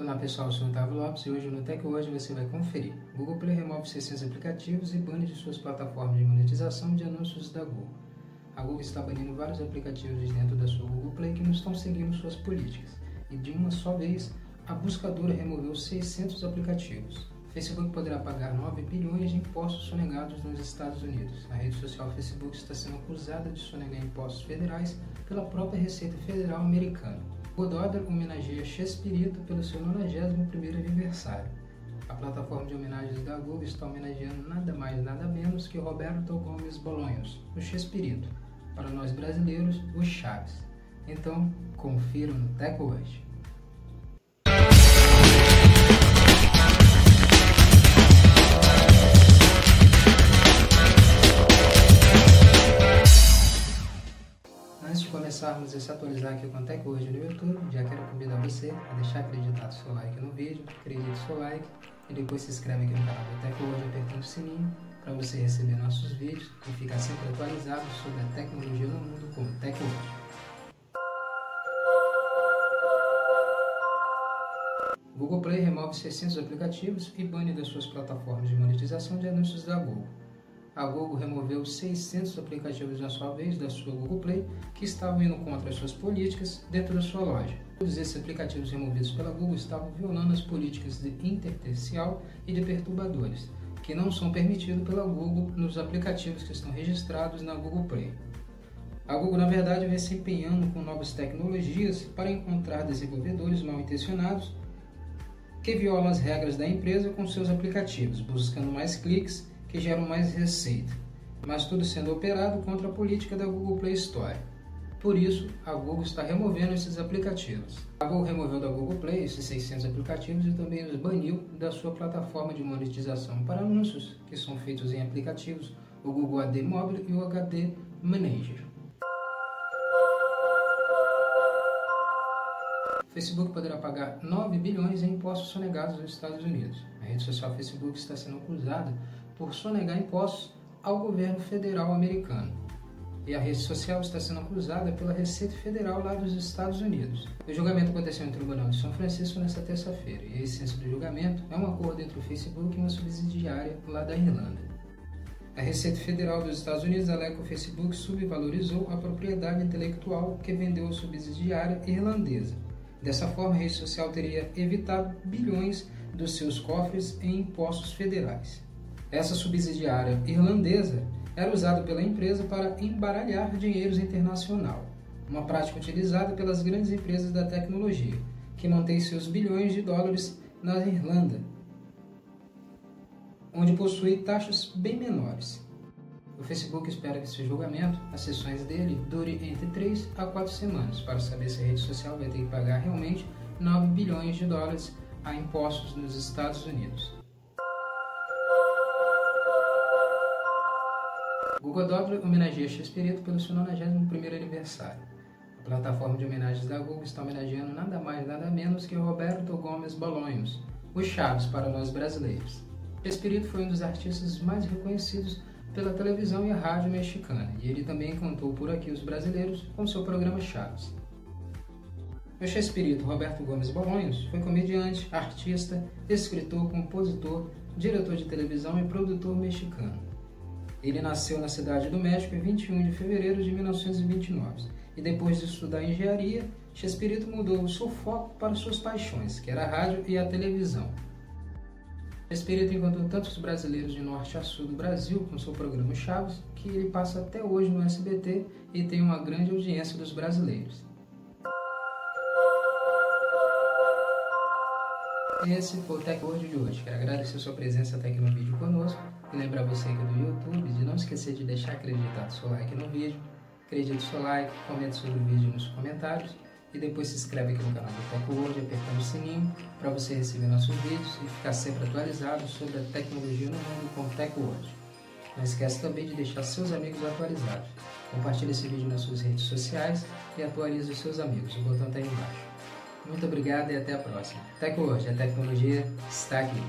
Olá pessoal, eu sou Otávio Lopes e hoje no Tech Hoje você vai conferir. Google Play remove 600 aplicativos e bane de suas plataformas de monetização de anúncios da Google. A Google está banindo vários aplicativos dentro da sua Google Play que não estão seguindo suas políticas. E de uma só vez, a buscadora removeu 600 aplicativos. Facebook poderá pagar 9 bilhões de impostos sonegados nos Estados Unidos. A rede social Facebook está sendo acusada de sonegar impostos federais pela própria Receita Federal americana. Godother homenageia Chespirito pelo seu 91º aniversário. A plataforma de homenagens da Google está homenageando nada mais nada menos que Roberto Gomes Bolonhos, o Chespirito, para nós brasileiros, o Chaves. Então, confiram no Tech atualizar aqui com Tech hoje no YouTube, já quero convidar você a deixar acreditado seu like no vídeo, acredite seu like e depois se inscreve aqui no canal do Tech hoje apertando o sininho para você receber nossos vídeos e ficar sempre atualizado sobre a tecnologia no mundo com Tech hoje. Google Play remove 600 aplicativos e bane das suas plataformas de monetização de anúncios da Google a Google removeu 600 aplicativos na sua vez da sua Google Play que estavam indo contra as suas políticas dentro da sua loja. Todos esses aplicativos removidos pela Google estavam violando as políticas de intertercial e de perturbadores, que não são permitidos pela Google nos aplicativos que estão registrados na Google Play. A Google, na verdade, vem se empenhando com novas tecnologias para encontrar desenvolvedores mal intencionados que violam as regras da empresa com seus aplicativos, buscando mais cliques que geram mais receita, mas tudo sendo operado contra a política da Google Play Store. Por isso, a Google está removendo esses aplicativos. A Google removeu da Google Play esses 600 aplicativos e também os baniu da sua plataforma de monetização para anúncios, que são feitos em aplicativos, o Google AD Mobile e o HD Manager. Facebook poderá pagar 9 bilhões em impostos sonegados nos Estados Unidos. A rede social Facebook está sendo acusada por sonegar impostos ao governo federal americano. E a rede social está sendo acusada pela Receita Federal lá dos Estados Unidos. O julgamento aconteceu no Tribunal de São Francisco nesta terça-feira, e a essência do julgamento é um acordo entre o Facebook e uma subsidiária lá da Irlanda. A Receita Federal dos Estados Unidos alega que o Facebook subvalorizou a propriedade intelectual que vendeu a subsidiária irlandesa. Dessa forma, a rede social teria evitado bilhões dos seus cofres em impostos federais. Essa subsidiária irlandesa era usada pela empresa para embaralhar dinheiros internacional, uma prática utilizada pelas grandes empresas da tecnologia, que mantêm seus bilhões de dólares na Irlanda, onde possui taxas bem menores. O Facebook espera que esse julgamento, as sessões dele, dure entre 3 a 4 semanas para saber se a rede social vai ter que pagar realmente 9 bilhões de dólares a impostos nos Estados Unidos. Google Doc homenageia Chespirito pelo seu 91º aniversário. A plataforma de homenagens da Google está homenageando nada mais nada menos que Roberto Gomes Bolonhos, o Chaves para nós brasileiros. Chespirito foi um dos artistas mais reconhecidos pela televisão e a rádio mexicana, e ele também encantou por aqui os brasileiros com seu programa Chaves. O Chespirito Roberto Gomes Bolonhos foi comediante, artista, escritor, compositor, diretor de televisão e produtor mexicano. Ele nasceu na cidade do México em 21 de fevereiro de 1929 e depois de estudar engenharia, Chespirito mudou o seu foco para suas paixões, que era a rádio e a televisão. Chespirito encantou tantos brasileiros de norte a sul do Brasil com seu programa Chaves, que ele passa até hoje no SBT e tem uma grande audiência dos brasileiros. Esse foi o Tech Word de hoje. Quero agradecer sua presença até aqui no vídeo conosco e lembrar você aqui esquecer de deixar acreditado seu like no vídeo. Acredite seu like, comente sobre o vídeo nos comentários e depois se inscreve aqui no canal do Tech Word apertando o sininho para você receber nossos vídeos e ficar sempre atualizado sobre a tecnologia no mundo com o Tech Word. Não esqueça também de deixar seus amigos atualizados. Compartilhe esse vídeo nas suas redes sociais e atualize os seus amigos. O botão está aí embaixo. Muito obrigado e até a próxima. Hoje a tecnologia está aqui.